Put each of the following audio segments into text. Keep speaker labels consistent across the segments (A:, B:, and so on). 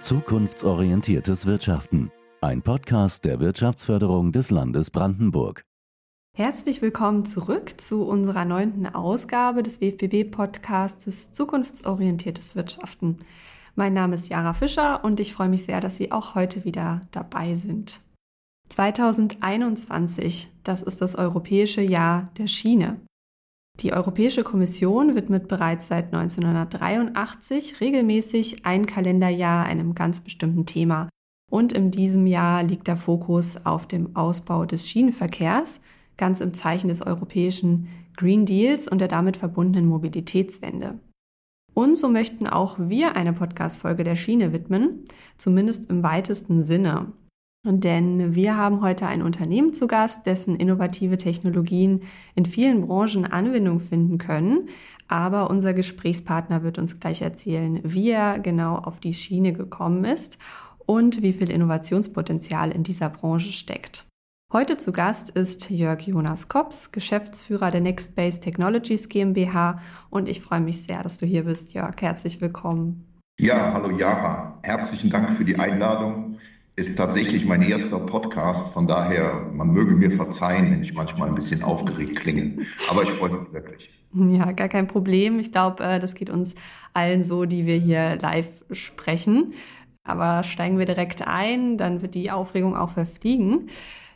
A: Zukunftsorientiertes Wirtschaften. Ein Podcast der Wirtschaftsförderung des Landes Brandenburg.
B: Herzlich willkommen zurück zu unserer neunten Ausgabe des WFBB-Podcasts Zukunftsorientiertes Wirtschaften. Mein Name ist Jara Fischer und ich freue mich sehr, dass Sie auch heute wieder dabei sind. 2021, das ist das europäische Jahr der Schiene. Die Europäische Kommission widmet bereits seit 1983 regelmäßig ein Kalenderjahr einem ganz bestimmten Thema. Und in diesem Jahr liegt der Fokus auf dem Ausbau des Schienenverkehrs, ganz im Zeichen des europäischen Green Deals und der damit verbundenen Mobilitätswende. Und so möchten auch wir eine Podcast-Folge der Schiene widmen, zumindest im weitesten Sinne. Denn wir haben heute ein Unternehmen zu Gast, dessen innovative Technologien in vielen Branchen Anwendung finden können. Aber unser Gesprächspartner wird uns gleich erzählen, wie er genau auf die Schiene gekommen ist und wie viel Innovationspotenzial in dieser Branche steckt. Heute zu Gast ist Jörg Jonas Kops, Geschäftsführer der Nextbase Technologies GmbH und ich freue mich sehr, dass du hier bist, Jörg. Herzlich willkommen.
C: Ja, hallo Jara. Herzlichen Dank für die Einladung ist tatsächlich mein erster Podcast. Von daher, man möge mir verzeihen, wenn ich manchmal ein bisschen aufgeregt klinge. Aber ich freue mich wirklich.
B: Ja, gar kein Problem. Ich glaube, äh, das geht uns allen so, die wir hier live sprechen. Aber steigen wir direkt ein, dann wird die Aufregung auch verfliegen.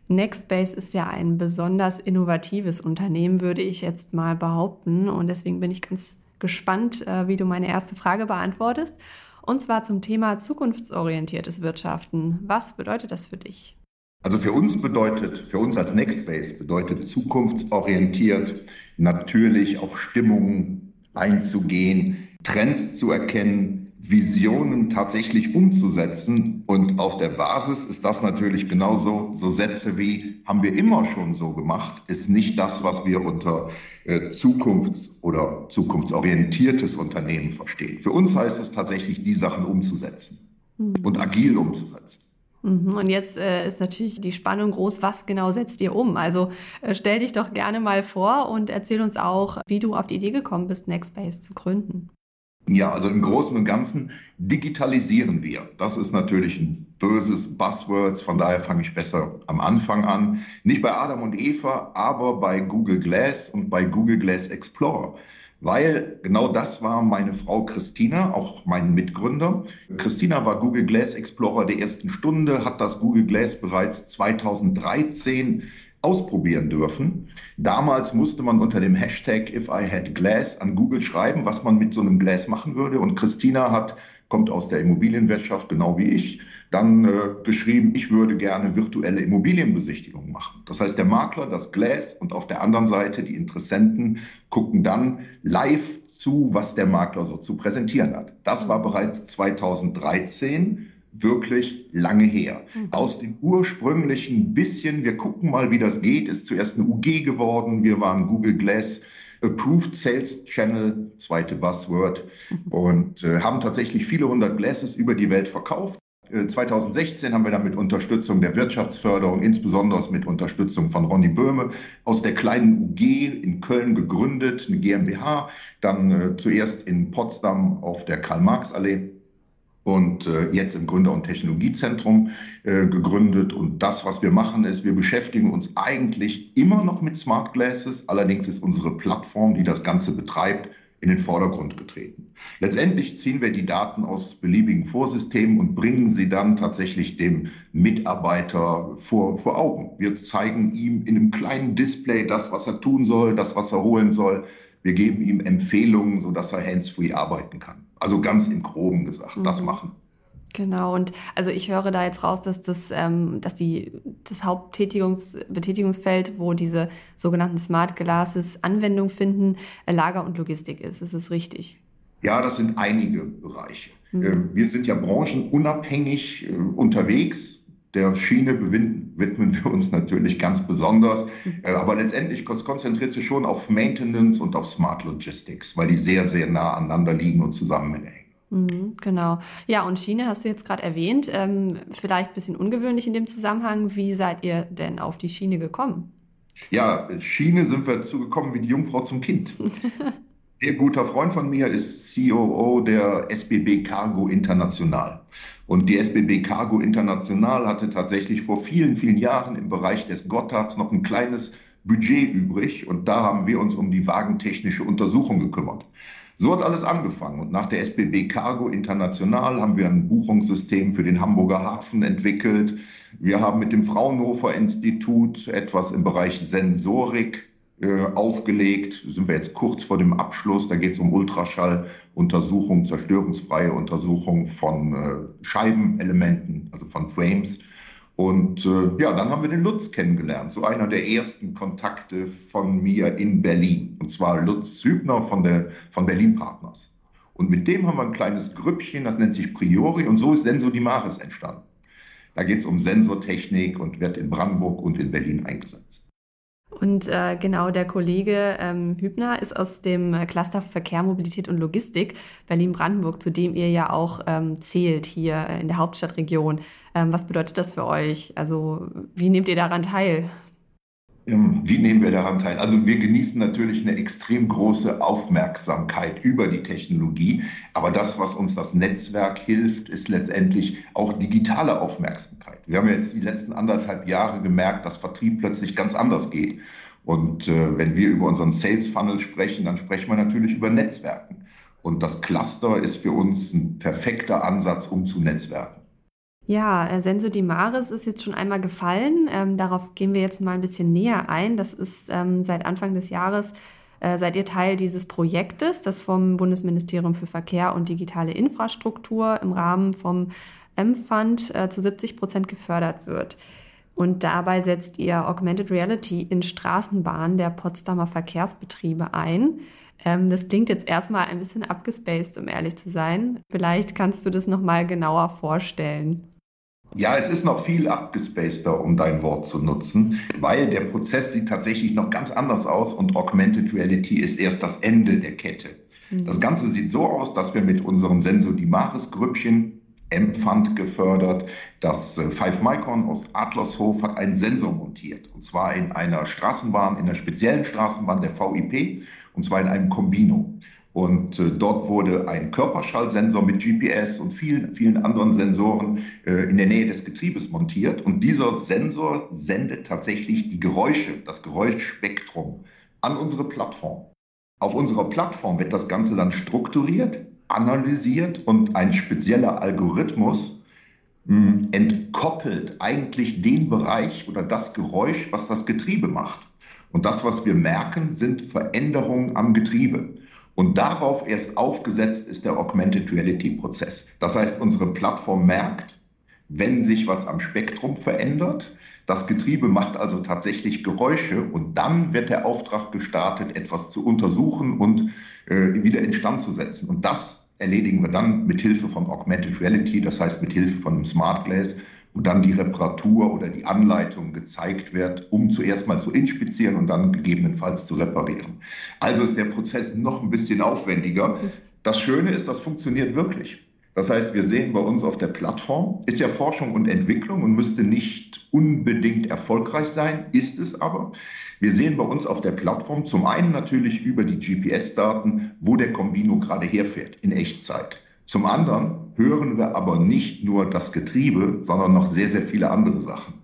B: Nextbase ist ja ein besonders innovatives Unternehmen, würde ich jetzt mal behaupten. Und deswegen bin ich ganz gespannt, äh, wie du meine erste Frage beantwortest. Und zwar zum Thema zukunftsorientiertes Wirtschaften. Was bedeutet das für dich?
C: Also für uns bedeutet, für uns als Nextbase bedeutet zukunftsorientiert natürlich auf Stimmungen einzugehen, Trends zu erkennen, Visionen tatsächlich umzusetzen. Und auf der Basis ist das natürlich genauso, so Sätze wie haben wir immer schon so gemacht, ist nicht das, was wir unter äh, zukunfts- oder zukunftsorientiertes Unternehmen verstehen. Für uns heißt es tatsächlich, die Sachen umzusetzen mhm. und agil umzusetzen.
B: Mhm. Und jetzt äh, ist natürlich die Spannung groß, was genau setzt ihr um? Also äh, stell dich doch gerne mal vor und erzähl uns auch, wie du auf die Idee gekommen bist, Nextbase zu gründen.
C: Ja, also im Großen und Ganzen digitalisieren wir. Das ist natürlich ein böses Buzzword, von daher fange ich besser am Anfang an. Nicht bei Adam und Eva, aber bei Google Glass und bei Google Glass Explorer. Weil genau das war meine Frau Christina, auch mein Mitgründer. Christina war Google Glass Explorer der ersten Stunde, hat das Google Glass bereits 2013 ausprobieren dürfen. Damals musste man unter dem Hashtag If I Had Glass an Google schreiben, was man mit so einem Glas machen würde. Und Christina hat, kommt aus der Immobilienwirtschaft, genau wie ich, dann äh, geschrieben, ich würde gerne virtuelle Immobilienbesichtigung machen. Das heißt, der Makler, das Glas und auf der anderen Seite die Interessenten gucken dann live zu, was der Makler so zu präsentieren hat. Das war bereits 2013 wirklich lange her. Mhm. Aus dem ursprünglichen bisschen, wir gucken mal, wie das geht, ist zuerst eine UG geworden. Wir waren Google Glass Approved Sales Channel, zweite Buzzword, mhm. und äh, haben tatsächlich viele hundert Glasses über die Welt verkauft. 2016 äh, haben wir dann mit Unterstützung der Wirtschaftsförderung, insbesondere mit Unterstützung von Ronny Böhme, aus der kleinen UG in Köln gegründet, eine GmbH, dann äh, zuerst in Potsdam auf der Karl-Marx-Allee und äh, jetzt im Gründer- und Technologiezentrum äh, gegründet. Und das, was wir machen, ist, wir beschäftigen uns eigentlich immer noch mit Smart Glasses. Allerdings ist unsere Plattform, die das Ganze betreibt, in den Vordergrund getreten. Letztendlich ziehen wir die Daten aus beliebigen Vorsystemen und bringen sie dann tatsächlich dem Mitarbeiter vor, vor Augen. Wir zeigen ihm in einem kleinen Display das, was er tun soll, das, was er holen soll. Wir geben ihm Empfehlungen, sodass er hands-free arbeiten kann. Also ganz im Groben gesagt, mhm. das machen.
B: Genau, und also ich höre da jetzt raus, dass das, ähm, dass die, das Hauptbetätigungsfeld, wo diese sogenannten Smart Glasses Anwendung finden, äh, Lager und Logistik ist. Ist es richtig?
C: Ja, das sind einige Bereiche. Mhm. Äh, wir sind ja branchenunabhängig äh, unterwegs. Der Schiene widmen wir uns natürlich ganz besonders. Mhm. Äh, aber letztendlich konzentriert sich schon auf Maintenance und auf Smart Logistics, weil die sehr, sehr nah aneinander liegen und zusammenhängen.
B: Mhm, genau. Ja, und Schiene hast du jetzt gerade erwähnt. Ähm, vielleicht ein bisschen ungewöhnlich in dem Zusammenhang. Wie seid ihr denn auf die Schiene gekommen?
C: Ja, Schiene sind wir zugekommen wie die Jungfrau zum Kind. Sehr guter Freund von mir ist COO der SBB Cargo International. Und die SBB Cargo International hatte tatsächlich vor vielen, vielen Jahren im Bereich des Gottards noch ein kleines Budget übrig. Und da haben wir uns um die wagentechnische Untersuchung gekümmert. So hat alles angefangen. Und nach der SBB Cargo International haben wir ein Buchungssystem für den Hamburger Hafen entwickelt. Wir haben mit dem Fraunhofer Institut etwas im Bereich Sensorik aufgelegt. Sind wir jetzt kurz vor dem Abschluss. Da geht es um Ultraschalluntersuchung, zerstörungsfreie Untersuchung von äh, Scheibenelementen, also von Frames. Und äh, ja, dann haben wir den Lutz kennengelernt, so einer der ersten Kontakte von mir in Berlin. Und zwar Lutz Hübner von, der, von Berlin Partners. Und mit dem haben wir ein kleines Grüppchen, das nennt sich Priori, und so ist Sensodimaris entstanden. Da geht es um Sensortechnik und wird in Brandenburg und in Berlin eingesetzt.
B: Und äh, genau der Kollege ähm, Hübner ist aus dem Cluster Verkehr, Mobilität und Logistik Berlin-Brandenburg, zu dem ihr ja auch ähm, zählt hier in der Hauptstadtregion. Ähm, was bedeutet das für euch? Also wie nehmt ihr daran teil?
C: Wie nehmen wir daran teil? Also wir genießen natürlich eine extrem große Aufmerksamkeit über die Technologie, aber das, was uns das Netzwerk hilft, ist letztendlich auch digitale Aufmerksamkeit. Wir haben jetzt die letzten anderthalb Jahre gemerkt, dass Vertrieb plötzlich ganz anders geht. Und äh, wenn wir über unseren Sales Funnel sprechen, dann sprechen wir natürlich über Netzwerken. Und das Cluster ist für uns ein perfekter Ansatz, um zu netzwerken.
B: Ja, äh, Senso di Maris ist jetzt schon einmal gefallen. Ähm, darauf gehen wir jetzt mal ein bisschen näher ein. Das ist ähm, seit Anfang des Jahres äh, seid ihr Teil dieses Projektes, das vom Bundesministerium für Verkehr und digitale Infrastruktur im Rahmen vom M-Fund äh, zu 70 Prozent gefördert wird. Und dabei setzt ihr Augmented Reality in Straßenbahnen der Potsdamer Verkehrsbetriebe ein. Ähm, das klingt jetzt erstmal ein bisschen abgespaced, um ehrlich zu sein. Vielleicht kannst du das nochmal genauer vorstellen.
C: Ja, es ist noch viel abgespaceter, um dein Wort zu nutzen, weil der Prozess sieht tatsächlich noch ganz anders aus und Augmented Reality ist erst das Ende der Kette. Mhm. Das Ganze sieht so aus, dass wir mit unserem Sensodimaris-Grüppchen Empfand gefördert. Das äh, Five Micron aus Adlershof hat einen Sensor montiert. Und zwar in einer Straßenbahn, in einer speziellen Straßenbahn der VIP, und zwar in einem Kombino. Und äh, dort wurde ein Körperschallsensor mit GPS und vielen, vielen anderen Sensoren äh, in der Nähe des Getriebes montiert. Und dieser Sensor sendet tatsächlich die Geräusche, das Geräuschspektrum an unsere Plattform. Auf unserer Plattform wird das Ganze dann strukturiert, analysiert und ein spezieller Algorithmus mh, hm, entkoppelt eigentlich den Bereich oder das Geräusch, was das Getriebe macht. Und das, was wir merken, sind Veränderungen am Getriebe. Und darauf erst aufgesetzt ist der Augmented Reality Prozess. Das heißt, unsere Plattform merkt, wenn sich was am Spektrum verändert. Das Getriebe macht also tatsächlich Geräusche und dann wird der Auftrag gestartet, etwas zu untersuchen und äh, wieder instand zu setzen. Und das erledigen wir dann mit Hilfe von Augmented Reality, das heißt mit Hilfe von einem Smart Glass, wo dann die Reparatur oder die Anleitung gezeigt wird, um zuerst mal zu inspizieren und dann gegebenenfalls zu reparieren. Also ist der Prozess noch ein bisschen aufwendiger. Das Schöne ist, das funktioniert wirklich. Das heißt, wir sehen bei uns auf der Plattform, ist ja Forschung und Entwicklung und müsste nicht unbedingt erfolgreich sein, ist es aber. Wir sehen bei uns auf der Plattform zum einen natürlich über die GPS-Daten, wo der Kombino gerade herfährt in Echtzeit. Zum anderen hören wir aber nicht nur das Getriebe, sondern noch sehr, sehr viele andere Sachen.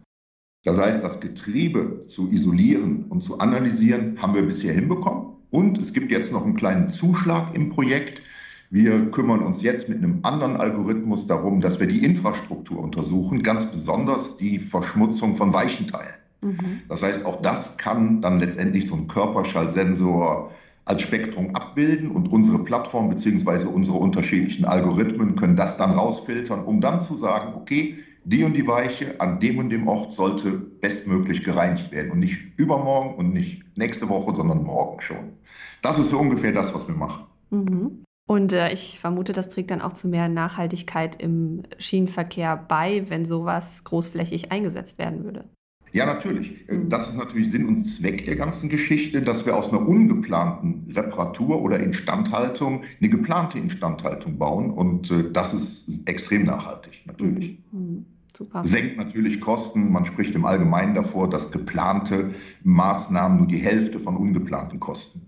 C: Das heißt, das Getriebe zu isolieren und zu analysieren haben wir bisher hinbekommen. Und es gibt jetzt noch einen kleinen Zuschlag im Projekt. Wir kümmern uns jetzt mit einem anderen Algorithmus darum, dass wir die Infrastruktur untersuchen, ganz besonders die Verschmutzung von Weichenteilen. Mhm. Das heißt, auch das kann dann letztendlich so ein Körperschallsensor als Spektrum abbilden und unsere Plattform bzw. unsere unterschiedlichen Algorithmen können das dann rausfiltern, um dann zu sagen, okay, die und die Weiche an dem und dem Ort sollte bestmöglich gereinigt werden und nicht übermorgen und nicht nächste Woche, sondern morgen schon. Das ist so ungefähr das, was wir machen.
B: Mhm. Und äh, ich vermute, das trägt dann auch zu mehr Nachhaltigkeit im Schienenverkehr bei, wenn sowas großflächig eingesetzt werden würde.
C: Ja, natürlich. Äh, mhm. Das ist natürlich Sinn und Zweck der ganzen Geschichte, dass wir aus einer ungeplanten Reparatur oder Instandhaltung eine geplante Instandhaltung bauen. Und äh, das ist extrem nachhaltig, natürlich. Mhm. mhm. Super. Senkt natürlich Kosten. Man spricht im Allgemeinen davor, dass geplante Maßnahmen nur die Hälfte von ungeplanten kosten.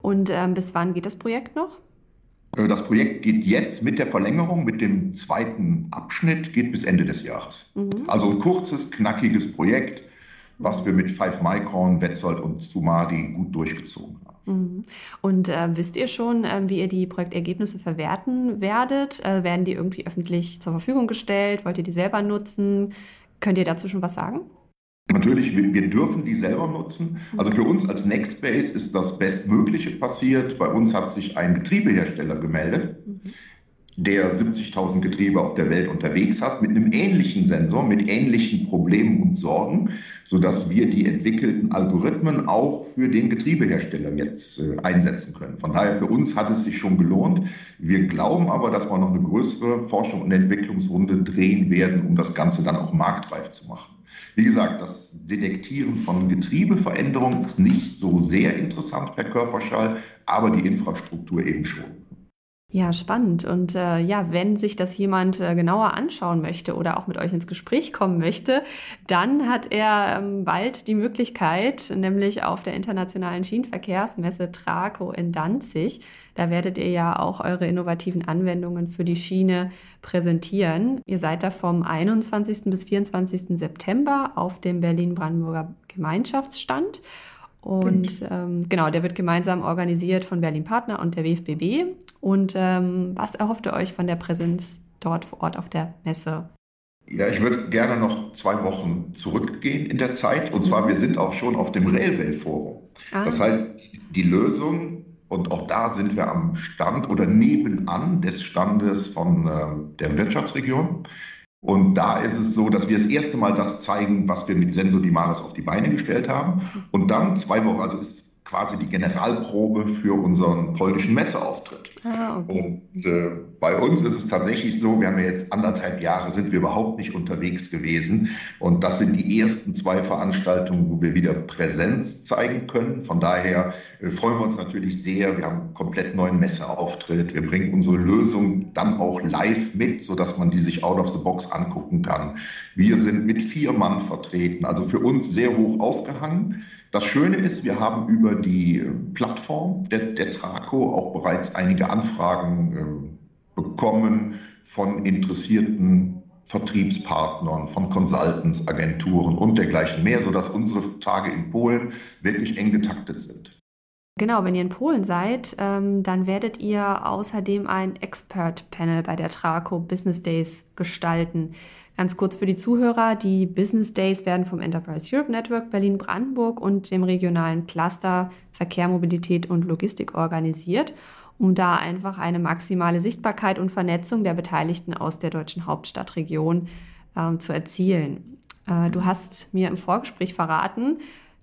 B: Und ähm, bis wann geht das Projekt noch?
C: Äh, das Projekt geht jetzt mit der Verlängerung, mit dem zweiten Abschnitt, geht bis Ende des Jahres. Mhm. Also ein kurzes, knackiges Projekt, was wir mit Five Micron, Wetzold und Sumadi gut durchgezogen haben.
B: Mhm. Und äh, wisst ihr schon, äh, wie ihr die Projektergebnisse verwerten werdet? Äh, werden die irgendwie öffentlich zur Verfügung gestellt? Wollt ihr die selber nutzen? Könnt ihr dazu schon was sagen?
C: Natürlich, wir, wir, dürfen die selber nutzen. Also für uns als Nextbase ist das Bestmögliche passiert. Bei uns hat sich ein Getriebehersteller gemeldet, der 70.000 Getriebe auf der Welt unterwegs hat, mit einem ähnlichen Sensor, mit ähnlichen Problemen und Sorgen, sodass wir die entwickelten Algorithmen auch für den Getriebehersteller jetzt äh, einsetzen können. Von daher für uns hat es sich schon gelohnt. Wir glauben aber, dass wir noch eine größere Forschung und Entwicklungsrunde drehen werden, um das Ganze dann auch marktreif zu machen. Wie gesagt, das Detektieren von Getriebeveränderungen ist nicht so sehr interessant per Körperschall, aber die Infrastruktur eben schon.
B: Ja, spannend. Und äh, ja, wenn sich das jemand äh, genauer anschauen möchte oder auch mit euch ins Gespräch kommen möchte, dann hat er ähm, bald die Möglichkeit, nämlich auf der internationalen Schienenverkehrsmesse Traco in Danzig. Da werdet ihr ja auch eure innovativen Anwendungen für die Schiene präsentieren. Ihr seid da vom 21. bis 24. September auf dem Berlin-Brandenburger Gemeinschaftsstand. Und ähm, genau, der wird gemeinsam organisiert von Berlin Partner und der WFBB. Und ähm, was erhofft ihr euch von der Präsenz dort vor Ort auf der Messe?
C: Ja, ich würde gerne noch zwei Wochen zurückgehen in der Zeit. Und zwar, wir sind auch schon auf dem Railway Forum. Ah. Das heißt, die Lösung, und auch da sind wir am Stand oder nebenan des Standes von äh, der Wirtschaftsregion. Und da ist es so, dass wir das erste Mal das zeigen, was wir mit Sensor Dimaris auf die Beine gestellt haben. Und dann zwei Wochen, also ist quasi die Generalprobe für unseren polnischen Messeauftritt. Ah, okay. Und äh, bei uns ist es tatsächlich so, wir haben ja jetzt anderthalb Jahre, sind wir überhaupt nicht unterwegs gewesen. Und das sind die ersten zwei Veranstaltungen, wo wir wieder Präsenz zeigen können. Von daher äh, freuen wir uns natürlich sehr. Wir haben einen komplett neuen Messeauftritt. Wir bringen unsere Lösung dann auch live mit, sodass man die sich out of the box angucken kann. Wir sind mit vier Mann vertreten, also für uns sehr hoch aufgehangen. Das Schöne ist, wir haben über die äh, Plattform der, der Traco auch bereits einige Anfragen äh, bekommen von interessierten Vertriebspartnern, von Consultants, Agenturen und dergleichen mehr, sodass unsere Tage in Polen wirklich eng getaktet sind.
B: Genau, wenn ihr in Polen seid, ähm, dann werdet ihr außerdem ein Expert-Panel bei der Traco Business Days gestalten. Ganz kurz für die Zuhörer, die Business Days werden vom Enterprise Europe Network Berlin-Brandenburg und dem regionalen Cluster Verkehr, Mobilität und Logistik organisiert, um da einfach eine maximale Sichtbarkeit und Vernetzung der Beteiligten aus der deutschen Hauptstadtregion äh, zu erzielen. Äh, du hast mir im Vorgespräch verraten,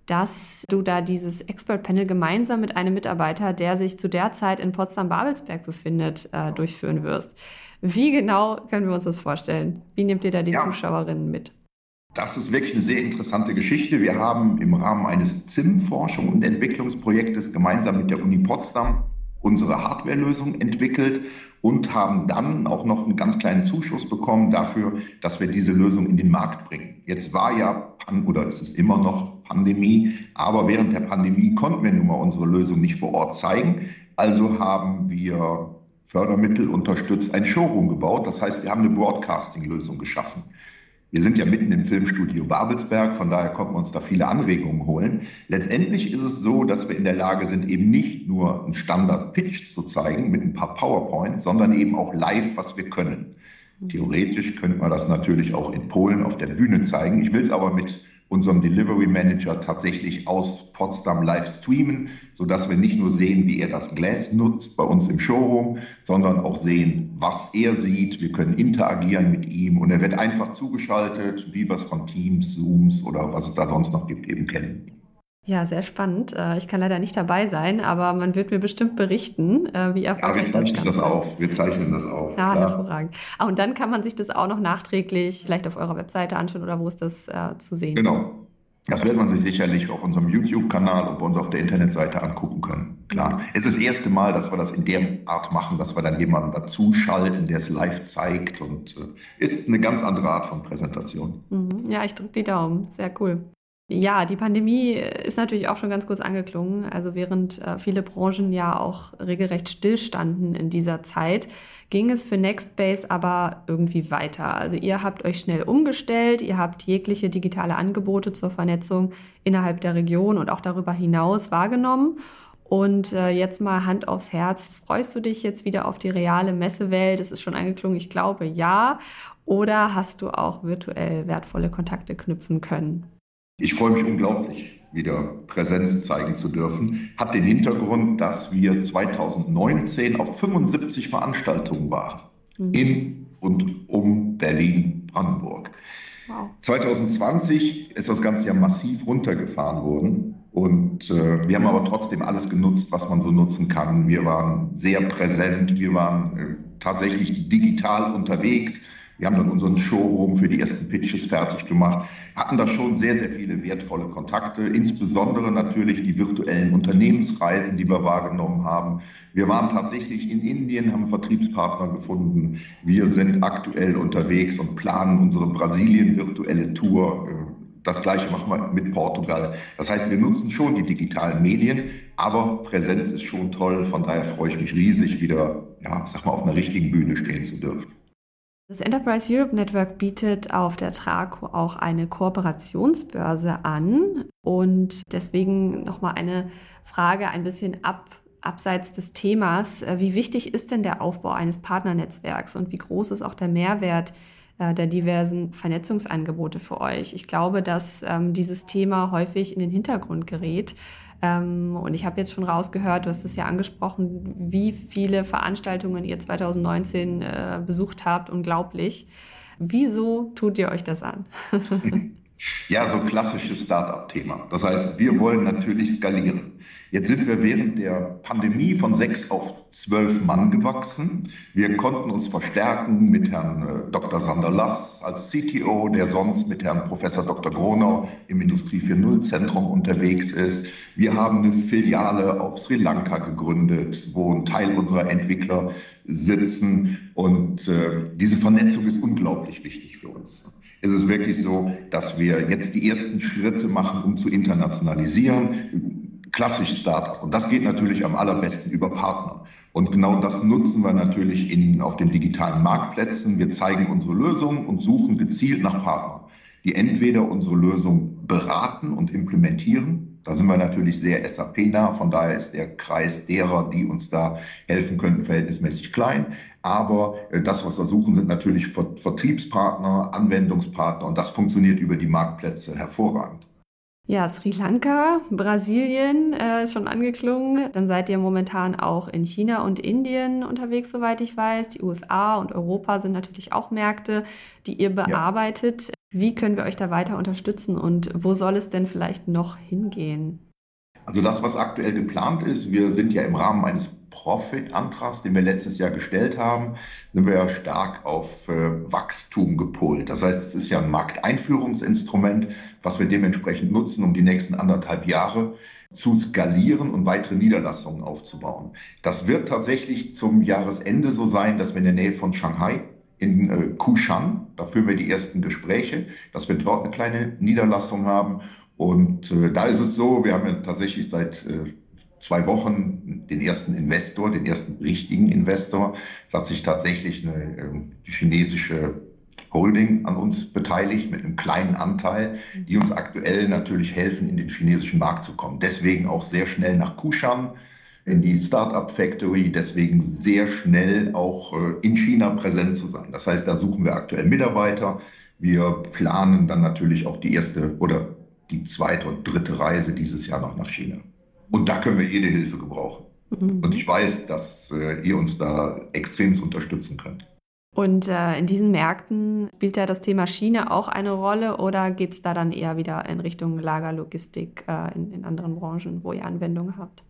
B: dass du da dieses Expert-Panel gemeinsam mit einem Mitarbeiter, der sich zu der Zeit in Potsdam-Babelsberg befindet, äh, durchführen wirst. Wie genau können wir uns das vorstellen? Wie nehmt ihr da die ja. Zuschauerinnen mit?
C: Das ist wirklich eine sehr interessante Geschichte. Wir haben im Rahmen eines ZIM-Forschung und Entwicklungsprojektes gemeinsam mit der Uni Potsdam unsere Hardwarelösung entwickelt und haben dann auch noch einen ganz kleinen Zuschuss bekommen dafür, dass wir diese Lösung in den Markt bringen. Jetzt war ja, oder es ist immer noch Pandemie, aber während der Pandemie konnten wir nun mal unsere Lösung nicht vor Ort zeigen. Also haben wir Fördermittel unterstützt ein Showroom gebaut. Das heißt, wir haben eine Broadcasting-Lösung geschaffen. Wir sind ja mitten im Filmstudio Babelsberg, von daher konnten wir uns da viele Anregungen holen. Letztendlich ist es so, dass wir in der Lage sind, eben nicht nur einen Standard-Pitch zu zeigen mit ein paar PowerPoints, sondern eben auch live, was wir können. Theoretisch könnte man das natürlich auch in Polen auf der Bühne zeigen. Ich will es aber mit unserem Delivery Manager tatsächlich aus Potsdam live streamen, sodass wir nicht nur sehen, wie er das Glass nutzt bei uns im Showroom, sondern auch sehen, was er sieht. Wir können interagieren mit ihm und er wird einfach zugeschaltet, wie wir es von Teams, Zooms oder was es da sonst noch gibt, eben kennen.
B: Ja, sehr spannend. Äh, ich kann leider nicht dabei sein, aber man wird mir bestimmt berichten, äh, wie
C: erfolgreich ja, wir zeichnen das, das auf. Wir zeichnen das auf.
B: Ja, klar. hervorragend. Ah, und dann kann man sich das auch noch nachträglich vielleicht auf eurer Webseite anschauen oder wo ist das äh, zu sehen?
C: Genau. Das wird man sich sicherlich auf unserem YouTube-Kanal und bei uns auf der Internetseite angucken können. Klar. Mhm. Es ist das erste Mal, dass wir das in der Art machen, dass wir dann jemanden dazuschalten, der es live zeigt und äh, ist eine ganz andere Art von Präsentation.
B: Mhm. Ja, ich drücke die Daumen. Sehr cool. Ja, die Pandemie ist natürlich auch schon ganz kurz angeklungen. Also während äh, viele Branchen ja auch regelrecht stillstanden in dieser Zeit, ging es für Nextbase aber irgendwie weiter. Also ihr habt euch schnell umgestellt, ihr habt jegliche digitale Angebote zur Vernetzung innerhalb der Region und auch darüber hinaus wahrgenommen. Und äh, jetzt mal Hand aufs Herz, freust du dich jetzt wieder auf die reale Messewelt? Es ist schon angeklungen, ich glaube ja. Oder hast du auch virtuell wertvolle Kontakte knüpfen können?
C: Ich freue mich unglaublich, wieder Präsenz zeigen zu dürfen. Hat den Hintergrund, dass wir 2019 auf 75 Veranstaltungen waren. Mhm. In und um Berlin-Brandenburg. Wow. 2020 ist das Ganze ja massiv runtergefahren worden. Und äh, wir haben aber trotzdem alles genutzt, was man so nutzen kann. Wir waren sehr präsent, wir waren äh, tatsächlich digital unterwegs. Wir haben dann unseren Showroom für die ersten Pitches fertig gemacht hatten da schon sehr, sehr viele wertvolle Kontakte, insbesondere natürlich die virtuellen Unternehmensreisen, die wir wahrgenommen haben. Wir waren tatsächlich in Indien, haben Vertriebspartner gefunden. Wir sind aktuell unterwegs und planen unsere Brasilien-virtuelle Tour. Das gleiche machen wir mit Portugal. Das heißt, wir nutzen schon die digitalen Medien, aber Präsenz ist schon toll. Von daher freue ich mich riesig, wieder, ja, sag mal, auf einer richtigen Bühne stehen zu dürfen.
B: Das Enterprise Europe Network bietet auf der Traco auch eine Kooperationsbörse an und deswegen nochmal eine Frage ein bisschen ab, abseits des Themas. Äh, wie wichtig ist denn der Aufbau eines Partnernetzwerks und wie groß ist auch der Mehrwert äh, der diversen Vernetzungsangebote für euch? Ich glaube, dass ähm, dieses Thema häufig in den Hintergrund gerät und ich habe jetzt schon rausgehört, du hast es ja angesprochen, wie viele Veranstaltungen ihr 2019 äh, besucht habt. Unglaublich. Wieso tut ihr euch das an?
C: ja, so klassisches Startup-Thema. Das heißt, wir wollen natürlich skalieren. Jetzt sind wir während der Pandemie von sechs auf zwölf Mann gewachsen. Wir konnten uns verstärken mit Herrn äh, Dr. Sander Lass als CTO, der sonst mit Herrn Professor Dr. Gronau im Industrie 4.0 Zentrum unterwegs ist. Wir haben eine Filiale auf Sri Lanka gegründet, wo ein Teil unserer Entwickler sitzen. Und äh, diese Vernetzung ist unglaublich wichtig für uns ist es wirklich so, dass wir jetzt die ersten Schritte machen, um zu internationalisieren klassisches Startup. Und das geht natürlich am allerbesten über Partner. Und genau das nutzen wir natürlich in, auf den digitalen Marktplätzen. Wir zeigen unsere Lösung und suchen gezielt nach Partnern, die entweder unsere Lösung beraten und implementieren. Da sind wir natürlich sehr SAP-nah. Von daher ist der Kreis derer, die uns da helfen könnten, verhältnismäßig klein. Aber äh, das, was wir suchen, sind natürlich Vertriebspartner, Anwendungspartner. Und das funktioniert über die Marktplätze hervorragend.
B: Ja, Sri Lanka, Brasilien äh, ist schon angeklungen. Dann seid ihr momentan auch in China und Indien unterwegs, soweit ich weiß. Die USA und Europa sind natürlich auch Märkte, die ihr bearbeitet. Ja. Wie können wir euch da weiter unterstützen und wo soll es denn vielleicht noch hingehen?
C: Also das, was aktuell geplant ist, wir sind ja im Rahmen eines Profit-Antrags, den wir letztes Jahr gestellt haben, sind wir ja stark auf äh, Wachstum gepolt. Das heißt, es ist ja ein Markteinführungsinstrument, was wir dementsprechend nutzen, um die nächsten anderthalb Jahre zu skalieren und weitere Niederlassungen aufzubauen. Das wird tatsächlich zum Jahresende so sein, dass wir in der Nähe von Shanghai in äh, Kushan, da führen wir die ersten Gespräche, dass wir dort eine kleine Niederlassung haben. Und äh, da ist es so, wir haben ja tatsächlich seit äh, zwei Wochen den ersten Investor, den ersten richtigen Investor. Es hat sich tatsächlich eine ähm, chinesische Holding an uns beteiligt mit einem kleinen Anteil, die uns aktuell natürlich helfen, in den chinesischen Markt zu kommen. Deswegen auch sehr schnell nach Kushan in die Startup Factory, deswegen sehr schnell auch äh, in China präsent zu sein. Das heißt, da suchen wir aktuell Mitarbeiter. Wir planen dann natürlich auch die erste oder die zweite und dritte Reise dieses Jahr noch nach China. Und da können wir jede Hilfe gebrauchen. Mhm. Und ich weiß, dass äh, ihr uns da extrem unterstützen könnt.
B: Und äh, in diesen Märkten spielt ja das Thema Schiene auch eine Rolle oder geht es da dann eher wieder in Richtung Lagerlogistik äh, in, in anderen Branchen, wo ihr Anwendungen habt?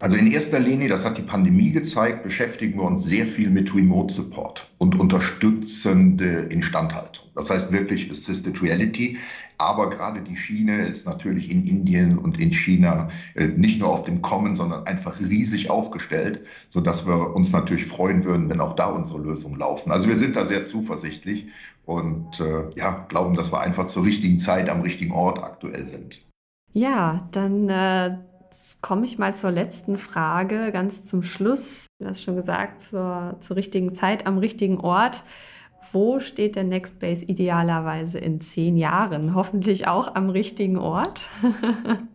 C: Also in erster Linie, das hat die Pandemie gezeigt, beschäftigen wir uns sehr viel mit Remote Support und unterstützende Instandhaltung. Das heißt wirklich Assisted Reality. Aber gerade die Schiene ist natürlich in Indien und in China äh, nicht nur auf dem Kommen, sondern einfach riesig aufgestellt, sodass wir uns natürlich freuen würden, wenn auch da unsere Lösungen laufen. Also wir sind da sehr zuversichtlich und äh, ja, glauben, dass wir einfach zur richtigen Zeit am richtigen Ort aktuell sind.
B: Ja, dann äh komme ich mal zur letzten Frage, ganz zum Schluss. Du hast schon gesagt, zur, zur richtigen Zeit am richtigen Ort. Wo steht der Nextbase idealerweise in zehn Jahren? Hoffentlich auch am richtigen Ort.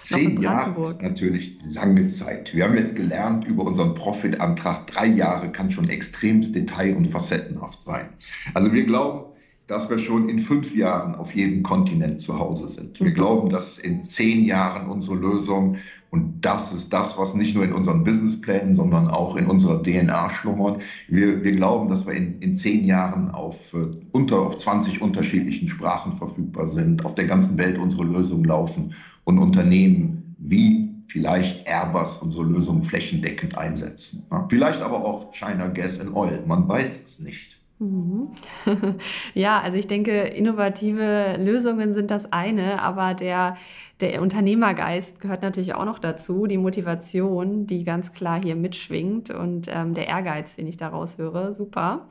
C: Zehn Jahre ist natürlich lange Zeit. Wir haben jetzt gelernt über unseren Profitantrag, drei Jahre kann schon extremst detail- und facettenhaft sein. Also wir glauben, dass wir schon in fünf Jahren auf jedem Kontinent zu Hause sind. Wir mhm. glauben, dass in zehn Jahren unsere Lösung, und das ist das, was nicht nur in unseren Businessplänen, sondern auch in unserer DNA schlummert, wir, wir glauben, dass wir in, in zehn Jahren auf, äh, unter, auf 20 unterschiedlichen Sprachen verfügbar sind, auf der ganzen Welt unsere Lösungen laufen und Unternehmen wie vielleicht Airbus unsere Lösungen flächendeckend einsetzen. Vielleicht aber auch China Gas and Oil, man weiß es nicht.
B: Mhm. Ja, also ich denke, innovative Lösungen sind das eine, aber der, der Unternehmergeist gehört natürlich auch noch dazu, die Motivation, die ganz klar hier mitschwingt und ähm, der Ehrgeiz, den ich daraus höre. Super.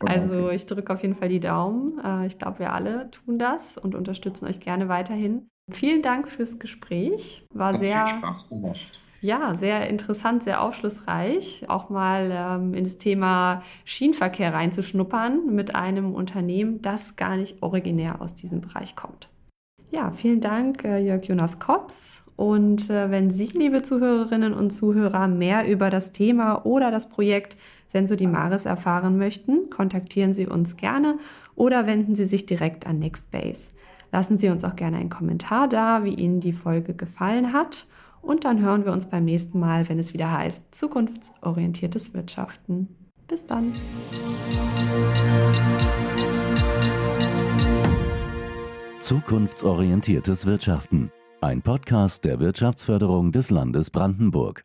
B: Oh, also ich drücke auf jeden Fall die Daumen. Äh, ich glaube, wir alle tun das und unterstützen euch gerne weiterhin. Vielen Dank fürs Gespräch. War Hat sehr Spaß gemacht. Ja, sehr interessant, sehr aufschlussreich, auch mal ähm, in das Thema Schienenverkehr reinzuschnuppern mit einem Unternehmen, das gar nicht originär aus diesem Bereich kommt. Ja, vielen Dank, äh, Jörg Jonas Kops. Und äh, wenn Sie, liebe Zuhörerinnen und Zuhörer, mehr über das Thema oder das Projekt Sensodimaris erfahren möchten, kontaktieren Sie uns gerne oder wenden Sie sich direkt an Nextbase. Lassen Sie uns auch gerne einen Kommentar da, wie Ihnen die Folge gefallen hat. Und dann hören wir uns beim nächsten Mal, wenn es wieder heißt zukunftsorientiertes Wirtschaften. Bis dann.
A: Zukunftsorientiertes Wirtschaften. Ein Podcast der Wirtschaftsförderung des Landes Brandenburg.